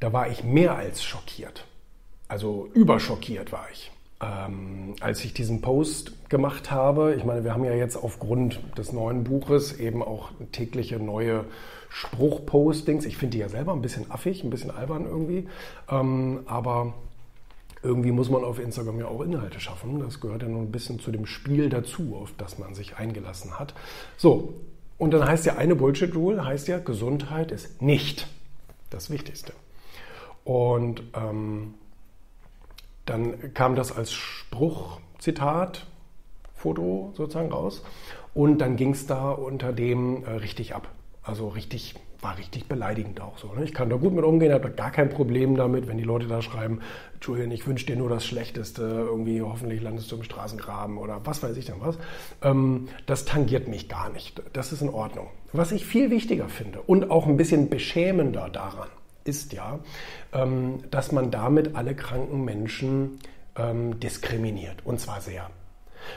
da war ich mehr als schockiert. Also überschockiert war ich. Ähm, als ich diesen Post gemacht habe, ich meine, wir haben ja jetzt aufgrund des neuen Buches eben auch tägliche neue Spruchpostings. Ich finde die ja selber ein bisschen affig, ein bisschen albern irgendwie. Ähm, aber irgendwie muss man auf Instagram ja auch Inhalte schaffen. Das gehört ja nur ein bisschen zu dem Spiel dazu, auf das man sich eingelassen hat. So, und dann heißt ja eine Bullshit-Rule, heißt ja, Gesundheit ist nicht das Wichtigste. Und ähm, dann kam das als Spruch, Zitat, Foto sozusagen raus. Und dann ging es da unter dem äh, richtig ab. Also richtig, war richtig beleidigend auch so. Ne? Ich kann da gut mit umgehen, habe gar kein Problem damit, wenn die Leute da schreiben, Julian, ich wünsche dir nur das Schlechteste, irgendwie hoffentlich landest du im Straßengraben oder was weiß ich denn was. Ähm, das tangiert mich gar nicht. Das ist in Ordnung. Was ich viel wichtiger finde und auch ein bisschen beschämender daran, ist ja, ähm, dass man damit alle kranken Menschen ähm, diskriminiert. Und zwar sehr.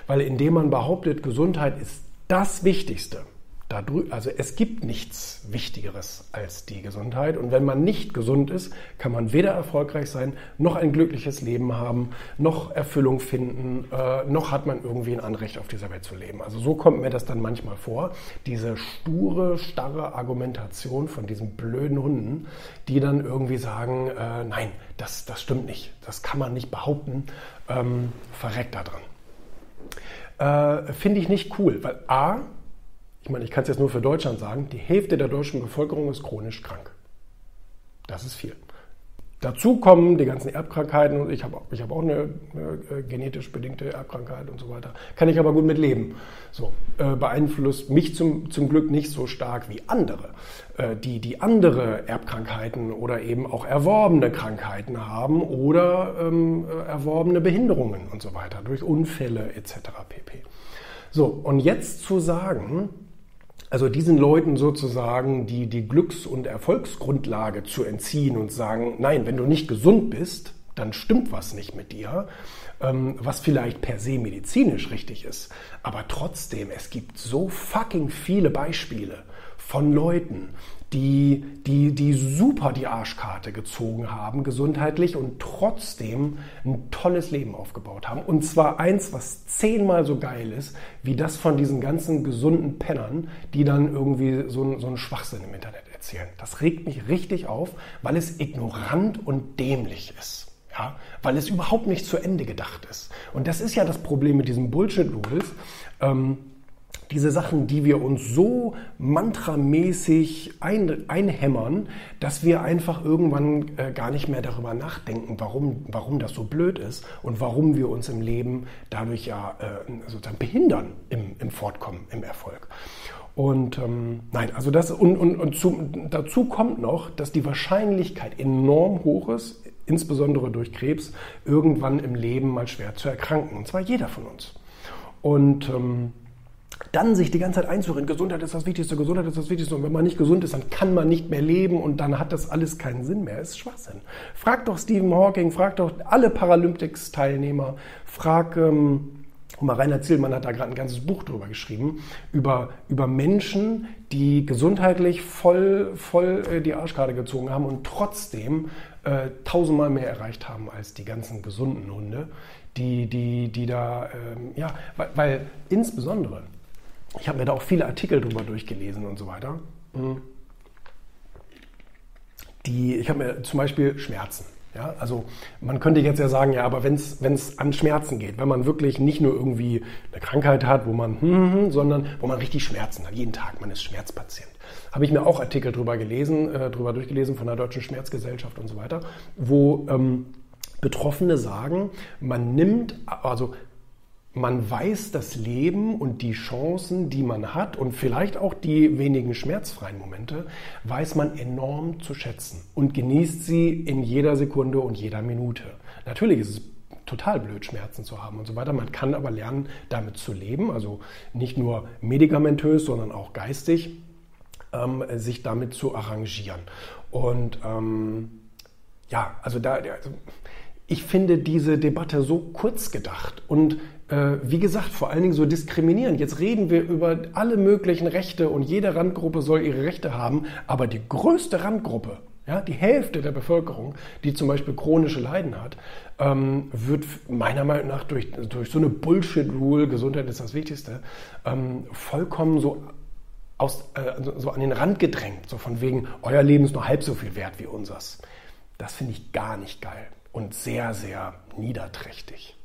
Weil indem man behauptet, Gesundheit ist das Wichtigste, also es gibt nichts Wichtigeres als die Gesundheit. Und wenn man nicht gesund ist, kann man weder erfolgreich sein, noch ein glückliches Leben haben, noch Erfüllung finden, äh, noch hat man irgendwie ein Anrecht auf dieser Welt zu leben. Also so kommt mir das dann manchmal vor. Diese sture, starre Argumentation von diesen blöden Hunden, die dann irgendwie sagen, äh, nein, das, das stimmt nicht, das kann man nicht behaupten, ähm, verreckt da dran. Äh, Finde ich nicht cool, weil A, ich meine, ich kann es jetzt nur für Deutschland sagen, die Hälfte der deutschen Bevölkerung ist chronisch krank. Das ist viel. Dazu kommen die ganzen Erbkrankheiten und ich habe ich hab auch eine, eine, äh, genetisch bedingte Erbkrankheit und so weiter. Kann ich aber gut mit leben. So, äh, beeinflusst mich zum, zum Glück nicht so stark wie andere, äh, die, die andere Erbkrankheiten oder eben auch erworbene Krankheiten haben oder ähm, äh, erworbene Behinderungen und so weiter durch Unfälle etc. pp. So, und jetzt zu sagen, also diesen Leuten sozusagen die, die Glücks- und Erfolgsgrundlage zu entziehen und sagen, nein, wenn du nicht gesund bist, dann stimmt was nicht mit dir, ähm, was vielleicht per se medizinisch richtig ist. Aber trotzdem, es gibt so fucking viele Beispiele von Leuten, die, die, die super die Arschkarte gezogen haben, gesundheitlich und trotzdem ein tolles Leben aufgebaut haben. Und zwar eins, was zehnmal so geil ist, wie das von diesen ganzen gesunden Pennern, die dann irgendwie so, so einen Schwachsinn im Internet erzählen. Das regt mich richtig auf, weil es ignorant und dämlich ist. Ja, weil es überhaupt nicht zu Ende gedacht ist. Und das ist ja das Problem mit diesen Bullshit-Rules. Ähm, diese Sachen, die wir uns so mantramäßig ein, einhämmern, dass wir einfach irgendwann äh, gar nicht mehr darüber nachdenken, warum, warum das so blöd ist und warum wir uns im Leben dadurch ja äh, sozusagen behindern im, im Fortkommen, im Erfolg. Und ähm, nein, also das und, und, und zu, dazu kommt noch, dass die Wahrscheinlichkeit enorm hoch ist, insbesondere durch Krebs, irgendwann im Leben mal schwer zu erkranken. Und zwar jeder von uns. Und ähm, dann sich die ganze Zeit einzureden, Gesundheit ist das Wichtigste, Gesundheit ist das Wichtigste. Und wenn man nicht gesund ist, dann kann man nicht mehr leben und dann hat das alles keinen Sinn mehr. Ist Schwachsinn. Frag doch Stephen Hawking, frag doch alle Paralympics-Teilnehmer, frag, ähm, mal Rainer Zillmann hat da gerade ein ganzes Buch drüber geschrieben, über, über Menschen, die gesundheitlich voll, voll äh, die Arschkarte gezogen haben und trotzdem äh, tausendmal mehr erreicht haben als die ganzen gesunden Hunde, die, die, die da, ähm, ja, weil, weil insbesondere ich habe mir da auch viele Artikel drüber durchgelesen und so weiter. Mhm. Die, ich habe mir zum Beispiel Schmerzen. Ja, also man könnte jetzt ja sagen, ja, aber wenn es an Schmerzen geht, wenn man wirklich nicht nur irgendwie eine Krankheit hat, wo man, hm, hm, sondern wo man richtig Schmerzen hat, jeden Tag, man ist Schmerzpatient. Habe ich mir auch Artikel drüber gelesen, äh, drüber durchgelesen von der Deutschen Schmerzgesellschaft und so weiter, wo ähm, Betroffene sagen, man nimmt, also man weiß das Leben und die Chancen, die man hat und vielleicht auch die wenigen schmerzfreien Momente, weiß man enorm zu schätzen und genießt sie in jeder Sekunde und jeder Minute. Natürlich ist es total blöd, Schmerzen zu haben und so weiter. Man kann aber lernen, damit zu leben, also nicht nur medikamentös, sondern auch geistig, ähm, sich damit zu arrangieren. Und ähm, ja, also da, also ich finde diese Debatte so kurz gedacht und äh, wie gesagt, vor allen Dingen so diskriminierend. Jetzt reden wir über alle möglichen Rechte und jede Randgruppe soll ihre Rechte haben, aber die größte Randgruppe, Ja, die Hälfte der Bevölkerung, die zum Beispiel chronische Leiden hat, ähm, wird meiner Meinung nach durch, durch so eine Bullshit-Rule, Gesundheit ist das Wichtigste, ähm, vollkommen so, aus, äh, so an den Rand gedrängt. So von wegen, euer Leben ist nur halb so viel wert wie unseres. Das finde ich gar nicht geil und sehr, sehr niederträchtig.